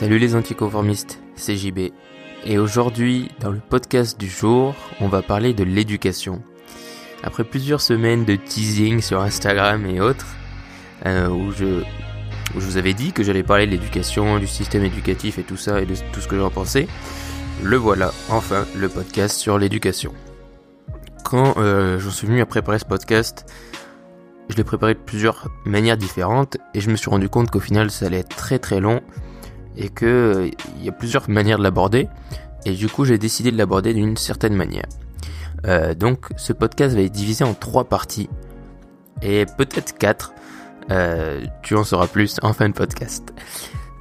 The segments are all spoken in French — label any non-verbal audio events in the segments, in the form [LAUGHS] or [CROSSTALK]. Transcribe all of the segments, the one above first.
Salut les anticonformistes, c'est JB. Et aujourd'hui, dans le podcast du jour, on va parler de l'éducation. Après plusieurs semaines de teasing sur Instagram et autres, euh, où, je, vous avais dit que j'allais parler de l'éducation, du système éducatif et tout ça, et de tout ce que j'en pensais, le voilà, enfin, le podcast sur l'éducation. Quand euh, j'en suis venu à préparer ce podcast, je l'ai préparé de plusieurs manières différentes, et je me suis rendu compte qu'au final, ça allait être très très long, et que il y a plusieurs manières de l'aborder et du coup j'ai décidé de l'aborder d'une certaine manière. Euh, donc ce podcast va être divisé en trois parties et peut-être quatre. Euh, tu en sauras plus en fin de podcast.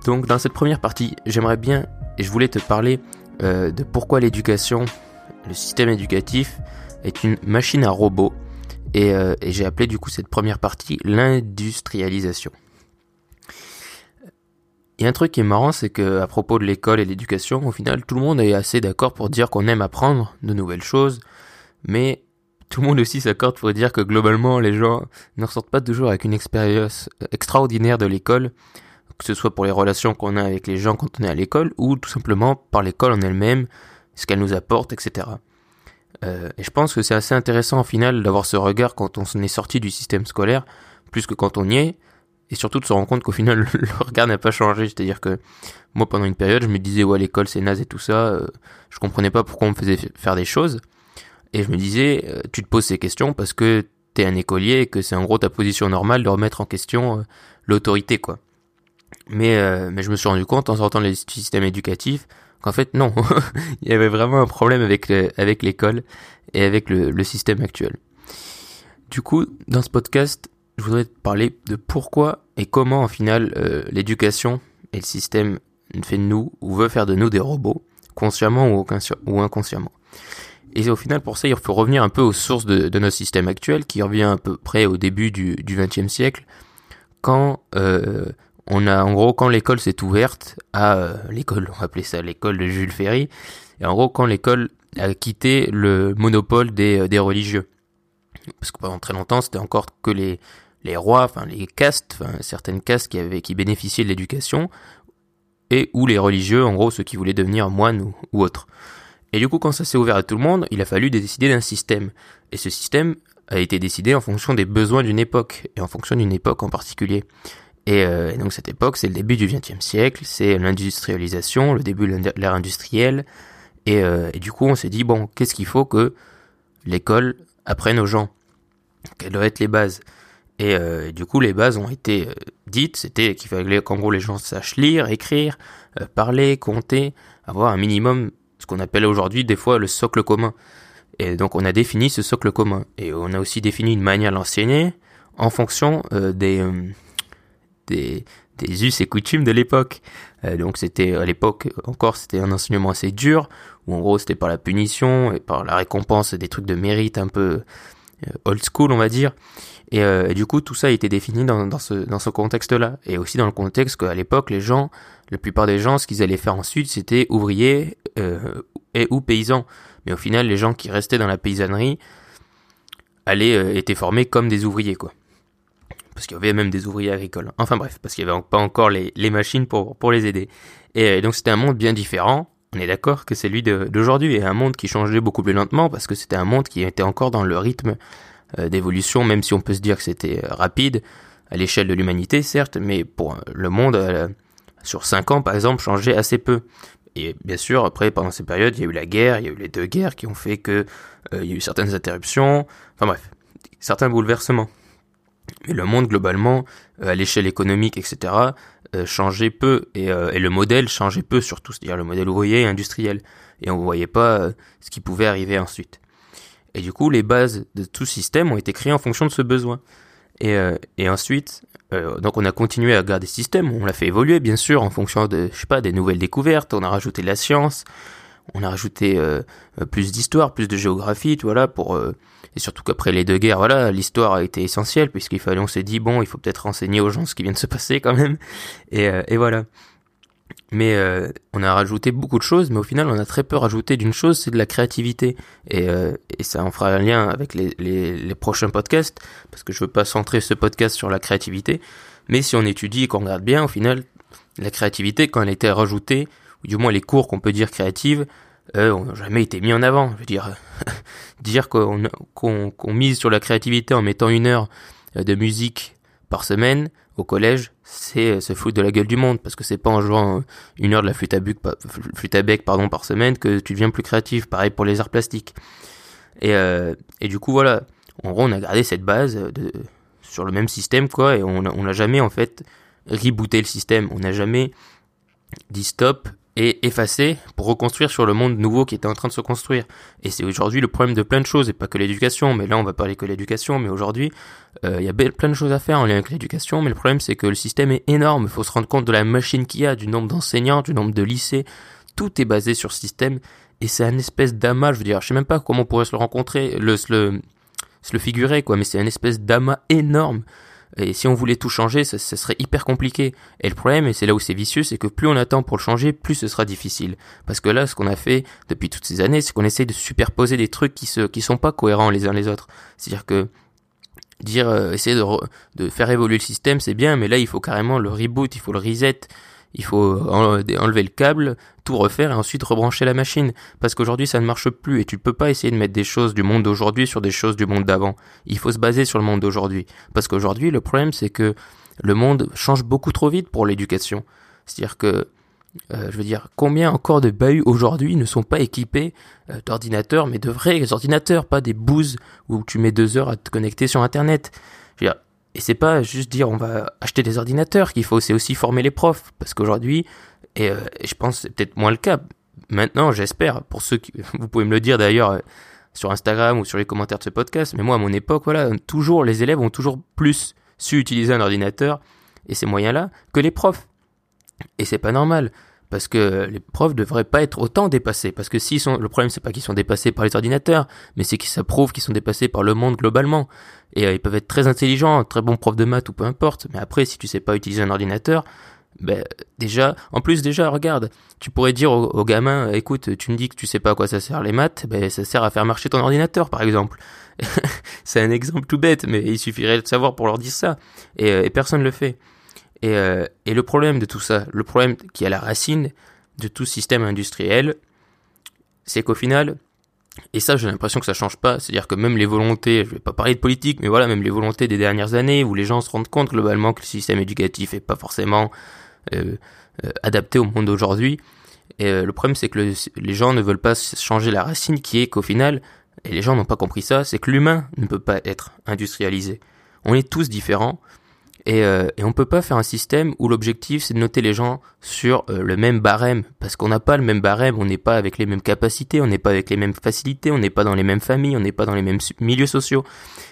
Donc dans cette première partie, j'aimerais bien et je voulais te parler euh, de pourquoi l'éducation, le système éducatif est une machine à robots et j'ai appelé du coup cette première partie l'industrialisation. Il y a un truc qui est marrant, c'est que à propos de l'école et de l'éducation, au final, tout le monde est assez d'accord pour dire qu'on aime apprendre de nouvelles choses, mais tout le monde aussi s'accorde pour dire que globalement, les gens ne ressortent pas toujours avec une expérience extraordinaire de l'école, que ce soit pour les relations qu'on a avec les gens quand on est à l'école, ou tout simplement par l'école en elle-même, ce qu'elle nous apporte, etc. Euh, et je pense que c'est assez intéressant au final d'avoir ce regard quand on est sorti du système scolaire, plus que quand on y est, et surtout de se rendre compte qu'au final [LAUGHS] le regard n'a pas changé. C'est-à-dire que moi pendant une période je me disais ouais l'école c'est naze et tout ça euh, je comprenais pas pourquoi on me faisait faire des choses. Et je me disais euh, tu te poses ces questions parce que t'es un écolier et que c'est en gros ta position normale de remettre en question euh, l'autorité quoi. Mais euh, mais je me suis rendu compte en sortant du système éducatif qu'en fait non [LAUGHS] il y avait vraiment un problème avec avec l'école et avec le, le système actuel. Du coup dans ce podcast je voudrais te parler de pourquoi et comment, en final, euh, l'éducation et le système fait de nous ou veut faire de nous des robots, consciemment ou, inconsciemment. Et au final, pour ça, il faut revenir un peu aux sources de, notre système actuel, qui revient à peu près au début du XXe siècle, quand euh, on a, en gros, quand l'école s'est ouverte à euh, l'école, on appeler ça l'école de Jules Ferry, et en gros, quand l'école a quitté le monopole des religieux. Parce que pendant très longtemps, c'était encore que les, les rois, enfin les castes, certaines castes qui avaient qui bénéficiaient de l'éducation et ou les religieux, en gros ceux qui voulaient devenir moines ou, autres. Et du coup, quand ça s'est ouvert à tout le monde, il a fallu décider d'un système. Et ce système a été décidé en fonction des besoins d'une époque et en fonction d'une époque en particulier. Et, euh, donc cette époque, c'est le début du XXe siècle, c'est l'industrialisation, le début de l'ère industrielle. Et, euh, et du coup, on s'est dit bon, qu'est-ce qu'il faut que l'école apprenne aux gens? Quelles doivent être les bases? Et, euh, du coup, les bases ont été euh, dites. C'était qu'il fallait qu'en gros les gens sachent lire, écrire, euh, parler, compter, avoir un minimum, ce qu'on appelle aujourd'hui des fois le socle commun. Et donc on a défini ce socle commun. Et on a aussi défini une manière de l'enseigner en fonction euh, des, des, des us et coutumes de l'époque. donc c'était à l'époque encore c'était un enseignement assez dur où en gros c'était par la punition et par la récompense des trucs de mérite un peu old school on va dire. Et, euh, du coup, tout ça a été défini dans, dans ce, dans ce contexte-là. Et aussi dans le contexte qu'à l'époque, les gens, la plupart des gens, ce qu'ils allaient faire ensuite, c'était ouvriers euh, et ou paysans. Mais au final, les gens qui restaient dans la paysannerie allaient, euh, étaient formés comme des ouvriers, quoi. Parce qu'il y avait même des ouvriers agricoles. Enfin bref, parce qu'il n'y avait pas encore les, les machines pour, pour les aider. Et, et donc c'était un monde bien différent. On est d'accord que c'est celui d'aujourd'hui. Et un monde qui changeait beaucoup plus lentement parce que c'était un monde qui était encore dans le rythme euh, d'évolution, même si on peut se dire que c'était euh, rapide à l'échelle de l'humanité, certes, mais pour euh, le monde, sur 5 ans par exemple, changeait assez peu. Et bien sûr, après, pendant ces périodes, il y a eu la guerre, il y a eu les deux guerres qui ont fait que il y a eu certaines interruptions, enfin bref, certains bouleversements. Mais le monde globalement, à l'échelle économique, etc., changeait peu et, et, le modèle changeait peu surtout, c'est-à-dire le modèle ouvrier et industriel. Et on voyait pas ce qui pouvait arriver ensuite. Et du coup, les bases de tout système ont été créées en fonction de ce besoin. Et, euh, ensuite, euh, donc on a continué à garder ce système, on l'a fait évoluer bien sûr en fonction de, des nouvelles découvertes, on a rajouté la science, on a rajouté euh, plus d'histoire, plus de géographie, voilà, pour euh, et surtout qu'après les deux guerres, voilà, l'histoire a été essentielle puisqu'il fallait, on s'est dit bon, il faut peut-être renseigner aux gens ce qui vient de se passer quand même, et, euh, et voilà. Mais euh, on a rajouté beaucoup de choses, mais au final, on a très peu rajouté d'une chose, c'est de la créativité. Et, euh, et ça en fera un lien avec les, les, les, prochains podcasts, parce que je veux pas centrer ce podcast sur la créativité. Mais si on étudie et qu'on regarde bien, au final, la créativité, quand elle été rajoutée, du moins les cours qu'on peut dire créatives, euh, n'ont jamais été mis en avant. Je veux dire, [LAUGHS] dire qu'on qu'on mise sur la créativité en mettant une heure euh, de musique par semaine au collège, c'est euh, se foutre de la gueule du monde parce que c'est pas en jouant une heure de la flûte à, bec, flûte à bec pardon par semaine que tu deviens plus créatif. Pareil pour les arts plastiques. Et, euh, et du coup voilà, en gros on a gardé cette base de, sur le même système quoi et on n'a jamais en fait rebooté le système. On n'a jamais dit stop et effacé pour reconstruire sur le monde nouveau qui était en train de se construire. Et c'est aujourd'hui le problème de plein de choses, et pas que l'éducation, mais là on va parler que l'éducation, mais aujourd'hui euh, il y a plein de choses à faire en lien avec l'éducation, mais le problème c'est que le système est énorme, il faut se rendre compte de la machine qu'il y a, du nombre d'enseignants, du nombre de lycées, tout est basé sur ce système, et c'est un espèce d'amas, je veux dire, je sais même pas comment on pourrait se le rencontrer, le, se le, se le figurer, quoi, mais c'est un espèce d'amas énorme et si on voulait tout changer, ça, serait hyper compliqué. Et le problème, et c'est là où c'est vicieux, c'est que plus on attend pour le changer, plus ce sera difficile. Parce que là, ce qu'on a fait depuis toutes ces années, c'est qu'on essaie de superposer des trucs qui se, qui sont pas cohérents les uns les autres. C'est-à-dire que dire, euh, essayer de, de faire évoluer le système, c'est bien, mais là, il faut carrément le reboot, il faut le reset il faut enlever le câble, tout refaire et ensuite rebrancher la machine. Parce qu'aujourd'hui ça ne marche plus et tu peux pas essayer de mettre des choses du monde d'aujourd'hui sur des choses du monde d'avant. Il faut se baser sur le monde d'aujourd'hui. Parce qu'aujourd'hui le problème c'est que le monde change beaucoup trop vite pour l'éducation. C'est-à-dire que euh, je veux dire, combien encore de bahuts aujourd'hui ne sont pas équipés euh, d'ordinateurs, mais de vrais ordinateurs, pas des bouses où tu mets deux heures à te connecter sur Internet. Je veux dire, et c'est pas juste dire on va acheter des ordinateurs qu'il faut, c'est aussi former les profs. Parce qu'aujourd'hui, et, euh, je pense c'est peut-être moins le cas, maintenant j'espère, pour ceux qui, [LAUGHS] vous pouvez me le dire d'ailleurs euh, sur Instagram ou sur les commentaires de ce podcast, mais moi à mon époque, voilà, toujours les élèves ont toujours plus su utiliser un ordinateur et ces moyens-là que les profs. Et c'est pas normal parce que les profs devraient pas être autant dépassés. Parce que s'ils sont le problème c'est pas qu'ils sont dépassés par les ordinateurs mais c'est qu'ils s'approuvent qu'ils sont dépassés par le monde globalement. Et euh, ils peuvent être très intelligents très bons profs de maths ou peu importe. Mais après si tu sais pas utiliser un ordinateur ben déjà en plus déjà regarde tu pourrais dire aux, gamins écoute tu me dis que tu sais pas à quoi ça sert les maths ben ça sert à faire marcher ton ordinateur par exemple. [LAUGHS] C'est un exemple tout bête mais il suffirait de savoir pour leur dire ça et, euh, et personne le fait et, euh, et, le problème de tout ça, le problème qui est à la racine de tout système industriel, c'est qu'au final, et ça j'ai l'impression que ça change pas, c'est-à-dire que même les volontés, je vais pas parler de politique, mais voilà, même les volontés des dernières années où les gens se rendent compte globalement que le système éducatif est pas forcément euh, euh adapté au monde d'aujourd'hui. Et euh, le problème c'est que les gens ne veulent pas changer la racine qui est qu'au final, et les gens n'ont pas compris ça, c'est que l'humain ne peut pas être industrialisé. On est tous différents, et, euh, et on peut pas faire un système où l'objectif c'est de noter les gens sur euh, le même barème parce qu'on n'a pas le même barème, on n'est pas avec les mêmes capacités, on n'est pas avec les mêmes facilités, on n'est pas dans les mêmes familles, on n'est pas dans les mêmes milieux sociaux.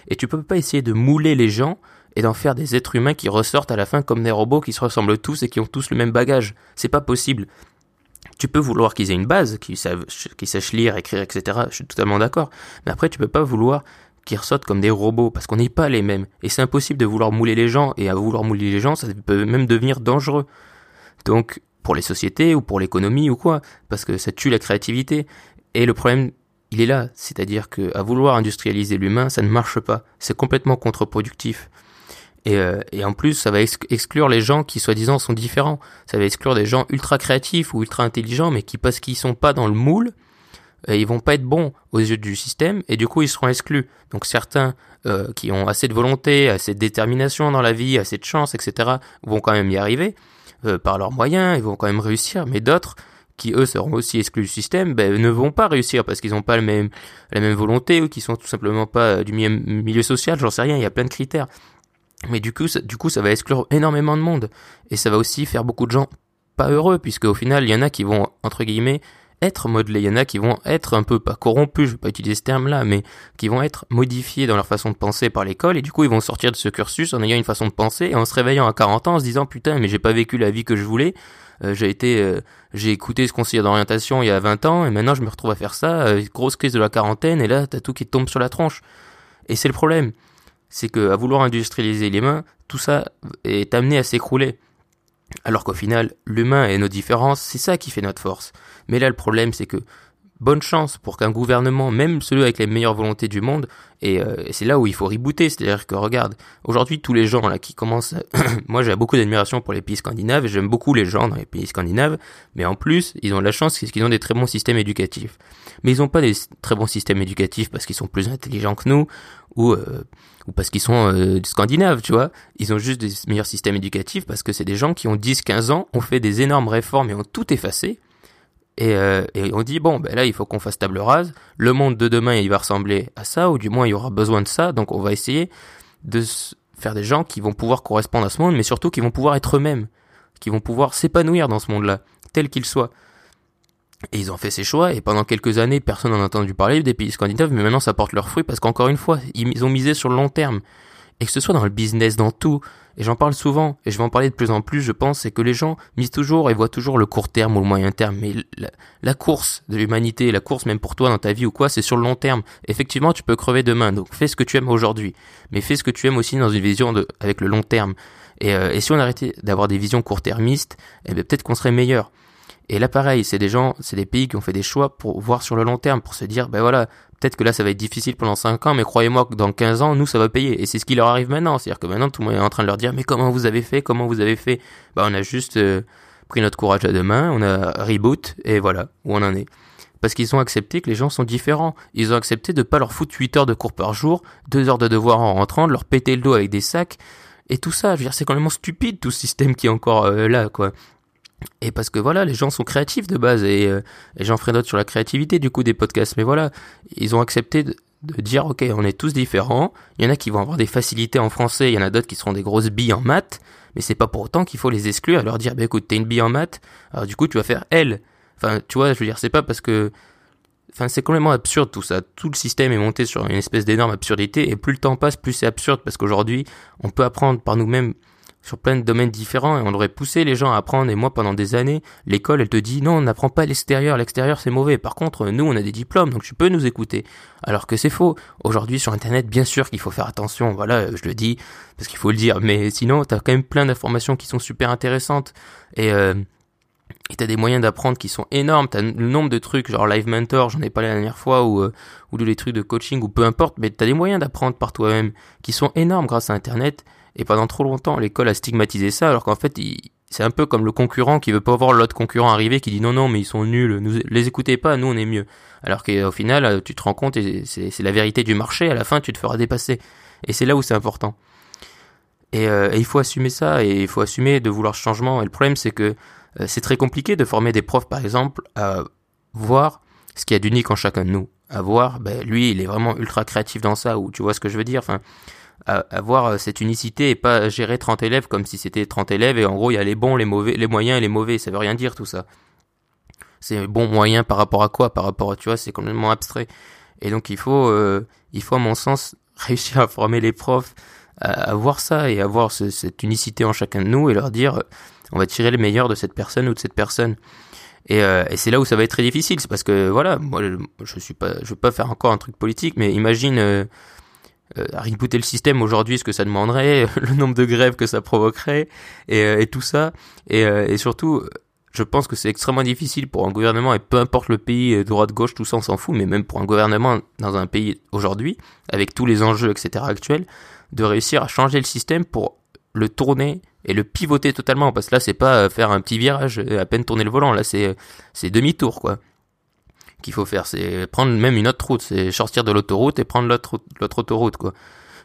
Et tu peux pas essayer de mouler les gens et d'en faire des êtres humains qui ressortent à la fin comme des robots qui se ressemblent tous et qui ont tous le même bagage. C'est pas possible. Tu peux vouloir qu'ils aient une base, qu'ils sachent lire, écrire, etc. Je suis totalement d'accord. Mais après, tu peux pas vouloir qui ressortent comme des robots parce qu'on n'est pas les mêmes. Et c'est impossible de vouloir mouler les gens et à vouloir mouler les gens, ça peut même devenir dangereux. Donc, pour les sociétés ou pour l'économie ou quoi, parce que ça tue la créativité. Et le problème, il est là, c'est-à-dire que à vouloir industrialiser l'humain, ça ne marche pas. C'est complètement contre-productif. Et, euh, en plus, ça va exclure les gens qui soi-disant sont différents. Ça va exclure des gens ultra créatifs ou ultra intelligents, mais qui parce qu'ils sont pas dans le moule, ils vont pas être bons aux yeux du système et du coup ils seront exclus. Donc certains euh, qui ont assez de volonté, assez de détermination dans la vie, assez de chance, etc. vont quand même y arriver euh, par leurs moyens, ils vont quand même réussir. Mais d'autres qui eux seront aussi exclus du système, ben, ne vont pas réussir parce qu'ils n'ont pas le même, la même volonté ou qui sont tout simplement pas du milieu, milieu social, j'en sais rien, il y a plein de critères. Mais du coup, ça, du coup, ça va exclure énormément de monde et ça va aussi faire beaucoup de gens pas heureux puisque au final, il y en a qui vont entre guillemets être modelés. Il y en a qui vont être un peu pas corrompus, je vais pas utiliser ce terme-là, mais qui vont être modifiés dans leur façon de penser par l'école et du coup ils vont sortir de ce cursus en ayant une façon de penser et en se réveillant à 40 ans en se disant putain mais j'ai pas vécu la vie que je voulais. Euh, j'ai été, euh, j'ai écouté ce conseiller d'orientation il y a 20 ans et maintenant je me retrouve à faire ça. Euh, grosse crise de la quarantaine et là t'as tout qui tombe sur la tronche. Et c'est le problème, c'est que à vouloir industrialiser les mains, tout ça est amené à s'écrouler. Alors qu'au final, l'humain et nos différences, c'est ça qui fait notre force. Mais là, le problème, c'est que bonne chance pour qu'un gouvernement, même celui avec les meilleures volontés du monde, et, euh, c'est là où il faut rebooter, c'est-à-dire que regarde, aujourd'hui tous les gens là qui commencent, [COUGHS] moi j'ai beaucoup d'admiration pour les pays scandinaves, j'aime beaucoup les gens dans les pays scandinaves, mais en plus ils ont la chance qu'ils ont des très bons systèmes éducatifs. Mais ils n'ont pas des très bons systèmes éducatifs parce qu'ils sont plus intelligents que nous, ou, euh, ou parce qu'ils sont euh, scandinaves, tu vois. Ils ont juste des meilleurs systèmes éducatifs parce que c'est des gens qui ont 10-15 ans, ont fait des énormes réformes et ont tout effacé, et, euh, et, on dit bon ben là il faut qu'on fasse table rase. Le monde de demain il va ressembler à ça ou du moins il y aura besoin de ça. Donc on va essayer de faire des gens qui vont pouvoir correspondre à ce monde, mais surtout qui vont pouvoir être eux-mêmes, qui vont pouvoir s'épanouir dans ce monde-là, tel qu'il soit. Et ils ont fait ces choix, et pendant quelques années, personne n'en a entendu parler des pays scandinaves, mais maintenant ça porte leurs fruits, parce qu'encore une fois, ils ont misé sur le long terme. Et que ce soit dans le business, dans tout, et j'en parle souvent, et je vais en parler de plus en plus, je pense, c'est que les gens misent toujours et voient toujours le court terme ou le moyen terme, mais la, course de l'humanité, la course même pour toi dans ta vie ou quoi, c'est sur le long terme. Effectivement, tu peux crever demain, donc fais ce que tu aimes aujourd'hui, mais fais ce que tu aimes aussi dans une vision de, avec le long terme. Et, euh, et si on arrêtait d'avoir des visions court-termistes, eh bien peut-être qu'on serait meilleur. Et là, pareil, c'est des gens, c'est des pays qui ont fait des choix pour voir sur le long terme, pour se dire, ben voilà, peut-être que là ça va être difficile pendant 5 ans, mais croyez-moi que dans 15 ans, nous ça va payer. Et c'est ce qui leur arrive maintenant. C'est-à-dire que maintenant tout le monde est en train de leur dire, mais comment vous avez fait, comment vous avez fait? Bah on a juste euh, pris notre courage à deux mains, on a reboot, et voilà, où on en est. Parce qu'ils ont accepté que les gens sont différents. Ils ont accepté de pas leur foutre 8 heures de cours par jour, 2 heures de devoir en rentrant, de leur péter le dos avec des sacs, et tout ça. Je veux dire, c'est stupide tout ce système qui est encore euh, là, quoi. Et parce que voilà, les gens sont créatifs de base et, euh, et j'en ferai d'autres sur la créativité du coup des podcasts. Mais voilà, ils ont accepté de, dire ok, on est tous différents. Il y en a qui vont avoir des facilités en français, il y en a d'autres qui seront des grosses billes en maths. Mais c'est pas pour autant qu'il faut les exclure et leur dire bah écoute, t'es une bille en maths, alors du coup tu vas faire L. Enfin, tu vois, je veux dire, c'est pas parce que Enfin, c'est complètement absurde tout ça. Tout le système est monté sur une espèce d'énorme absurdité et plus le temps passe, plus c'est absurde parce qu'aujourd'hui, on peut apprendre par nous-mêmes sur plein de domaines différents et on aurait poussé les gens à apprendre. Et moi pendant des années l'école elle te dit non on n'apprend pas l'extérieur l'extérieur c'est mauvais. Par contre nous on a des diplômes donc tu peux nous écouter. Alors que c'est faux. Aujourd'hui sur internet bien sûr qu'il faut faire attention voilà je le dis parce qu'il faut le dire. Mais sinon t'as quand même plein d'informations qui sont super intéressantes. Et euh, t'as des moyens d'apprendre qui sont énormes. T'as le nombre de trucs, genre Live Mentor, j'en ai parlé la dernière fois, ou, euh, ou les trucs de coaching, ou peu importe, mais t'as des moyens d'apprendre par toi-même qui sont énormes grâce à Internet. Et pendant trop longtemps, l'école a stigmatisé ça, alors qu'en fait, c'est un peu comme le concurrent qui veut pas voir l'autre concurrent arriver, qui dit non, non, mais ils sont nuls, nous, les écoutez pas, nous on est mieux. Alors qu'au final, tu te rends compte, et c'est la vérité du marché, à la fin, tu te feras dépasser. Et c'est là où c'est important. Et, euh, il faut assumer ça, et il faut assumer de vouloir changement. Et le problème, c'est que euh, c'est très compliqué de former des profs, par exemple, à voir ce qu'il y a d'unique en chacun de nous. À voir, ben, lui, il est vraiment ultra créatif dans ça, ou tu vois ce que je veux dire. Avoir euh, cette unicité et pas gérer 30 élèves comme si c'était 30 élèves et en gros il y a les bons, les mauvais, les moyens et les mauvais, ça veut rien dire tout ça. C'est bon moyen par rapport à quoi? Par rapport à tu vois, c'est complètement abstrait. Et donc il faut euh, il faut à mon sens [LAUGHS] réussir à former les profs à, voir ça et avoir cette unicité en chacun de nous et leur dire on va tirer le meilleur de cette personne ou de cette personne. Et, euh, c'est là où ça va être très difficile, c'est parce que voilà, moi je, suis pas, je veux pas faire encore un truc politique, mais imagine euh, à rebooter le système aujourd'hui, ce que ça demanderait, [LAUGHS] le nombre de grèves que ça provoquerait, et, euh, tout ça. Et, euh, et, surtout, je pense que c'est extrêmement difficile pour un gouvernement, et peu importe le pays, droite-gauche, tout ça, on s'en fout, mais même pour un gouvernement dans un pays aujourd'hui, avec tous les enjeux, etc. actuels, de réussir à changer le système pour le tourner et le pivoter totalement, parce que là, c'est pas faire un petit virage, à peine tourner le volant, là, c'est demi-tour, quoi qu'il faut faire. C'est prendre même une autre route, c'est sortir de l'autoroute et prendre l'autre autoroute quoi.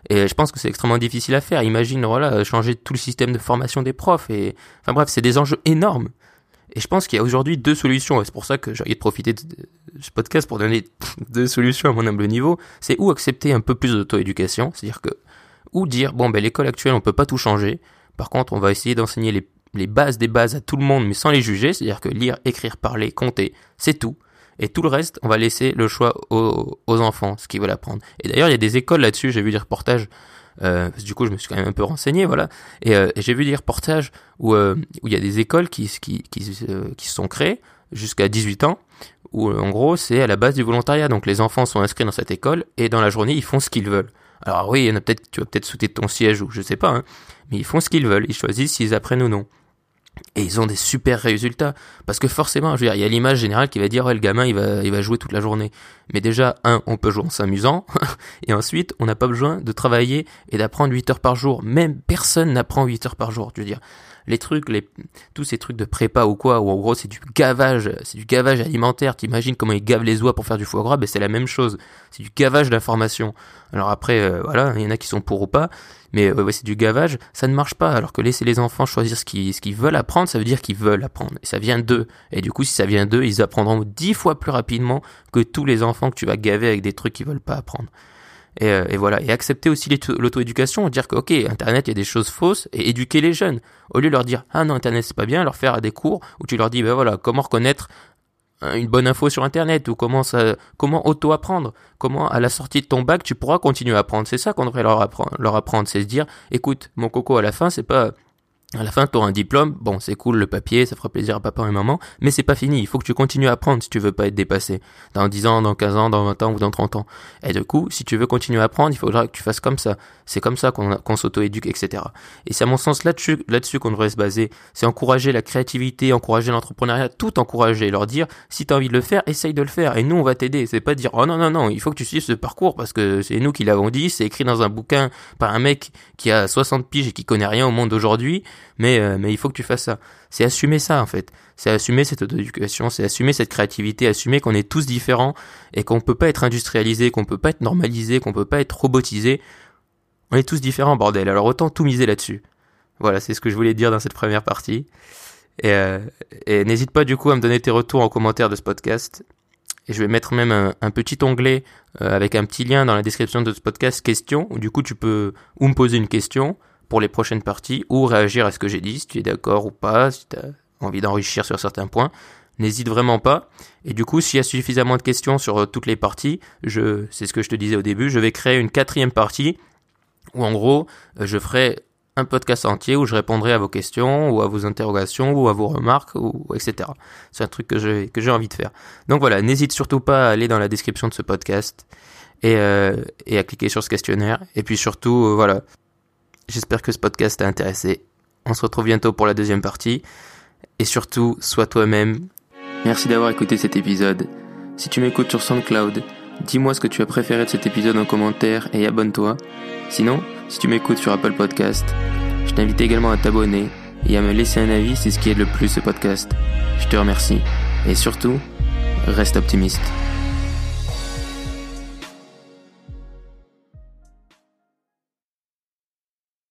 Et je pense que c'est extrêmement difficile à faire. Imagine voilà changer tout le système de formation des profs et enfin bref, c'est des enjeux énormes. Et je pense qu'il y a aujourd'hui deux solutions, et c'est pour ça que j'ai envie de profiter de ce podcast pour donner [LAUGHS] deux solutions à mon humble niveau. C'est ou accepter un peu plus d'auto-éducation, c'est-à-dire que, ou dire, bon, ben, l'école actuelle, on peut pas tout changer. Par contre, on va essayer d'enseigner les bases des bases à tout le monde, mais sans les juger, c'est-à-dire que lire, écrire, parler, compter, c'est tout. Et tout le reste, on va laisser le choix aux, enfants, ce qu'ils veulent apprendre. Et d'ailleurs, il y a des écoles là-dessus, j'ai vu des reportages, euh, du coup, je me suis quand même un peu renseigné, voilà. Et, euh, j'ai vu des reportages où, euh, où il y a des écoles qui, qui, qui, se sont créées jusqu'à 18 ans, où en gros, c'est à la base du volontariat. Donc les enfants sont inscrits dans cette école et dans la journée, ils font ce qu'ils veulent. Alors oui, peut-être, tu vas peut-être sauter de ton siège ou je sais pas, hein, mais ils font ce qu'ils veulent, ils choisissent s'ils apprennent ou non. Et ils ont des super résultats. Parce que forcément je veux dire il y a l'image générale qui va dire ouais le gamin il va il va jouer toute la journée mais déjà un on peut jouer en s'amusant [LAUGHS] et ensuite on n'a pas besoin de travailler et d'apprendre 8 heures par jour. Même personne n'apprend 8 heures par jour je veux dire. Les trucs les tous ces trucs de prépa ou quoi où en gros c'est du gavage c'est du gavage alimentaire. T'imagines comment ils gavent les oies pour faire du foie gras? Ben c'est la même chose. C'est du gavage d'informations alors après euh, voilà il y en a qui sont pour ou pas mais euh, ouais, c'est du gavage, ça ne marche pas. Alors que laisser les enfants choisir ce qu'ils, ce qu'ils veulent apprendre, ça veut dire qu'ils veulent apprendre. Et ça vient d'eux. Et du coup, si ça vient d'eux, ils apprendront dix fois plus rapidement que tous les enfants que tu vas gaver avec des trucs qu'ils veulent pas apprendre. Et, euh, et, voilà. Et accepter aussi l'auto-éducation, dire que, ok, Internet, il y a des choses fausses, et éduquer les jeunes. Au lieu de leur dire, ah non, Internet, c'est pas bien, leur faire des cours où tu leur dis, ben voilà, comment reconnaître une bonne info sur internet ou comment ça, comment auto apprendre, comment à la sortie de ton bac tu pourras continuer à apprendre. C'est ça qu'on devrait leur apprendre, leur apprendre, c'est se dire, écoute, mon coco à la fin c'est pas à la fin, tu auras un diplôme. Bon, c'est cool le papier, ça fera plaisir à papa et maman, mais c'est pas fini. Il faut que tu continues à apprendre si tu veux pas être dépassé. Dans 10 ans, dans 15 ans, dans 20 ans ou dans 30 ans. Et du coup, si tu veux continuer à apprendre, il faudra que tu fasses comme ça. C'est comme ça qu'on s'auto-éduque, etc. Et c'est à mon sens là-dessus là-dessus qu'on devrait se baser. C'est encourager la créativité, encourager l'entrepreneuriat, tout encourager. Leur dire, si tu as envie de le faire, essaye de le faire. Et nous, on va t'aider. C'est pas dire, oh non, non, non, il faut que tu suives ce parcours parce que c'est nous qui l'avons dit, c'est écrit dans un bouquin par un mec qui a 60 piges et qui connaît rien au monde d'aujourd'hui mais, euh, mais il faut que tu fasses ça. C'est assumer ça, en fait. C'est assumer cette auto-éducation, c'est assumer cette créativité, assumer qu'on est tous différents et qu'on peut pas être industrialisé, qu'on peut pas être normalisé, qu'on peut pas être robotisé. On est tous différents, bordel. Alors autant tout miser là-dessus. Voilà, c'est ce que je voulais dire dans cette première partie. Et, euh, n'hésite pas du coup à me donner tes retours en commentaire de ce podcast. Et je vais mettre même un, petit onglet euh, avec un petit lien dans la description de ce podcast, questions, où du coup tu peux ou me poser une question, les prochaines parties ou réagir à ce que j'ai dit, si tu es d'accord ou pas, si tu as envie d'enrichir sur certains points. N'hésite vraiment pas. Et du coup, s'il y a suffisamment de questions sur euh, toutes les parties, je, c'est ce que je te disais au début, je vais créer une quatrième partie où en gros, euh, je ferai un podcast entier où je répondrai à vos questions ou à vos interrogations ou à vos remarques ou etc. C'est un truc que j'ai que j'ai envie de faire. Donc voilà, n'hésite surtout pas à aller dans la description de ce podcast et, euh, et à cliquer sur ce questionnaire. Et puis surtout, voilà, J'espère que ce podcast t'a intéressé. On se retrouve bientôt pour la deuxième partie. Et surtout, sois toi-même. Merci d'avoir écouté cet épisode. Si tu m'écoutes sur SoundCloud, dis-moi ce que tu as préféré de cet épisode en commentaire et abonne-toi. Sinon, si tu m'écoutes sur Apple Podcast, je t'invite également à t'abonner et à me laisser un avis, c'est ce qui aide le plus ce podcast. Je te remercie. Et surtout, reste optimiste.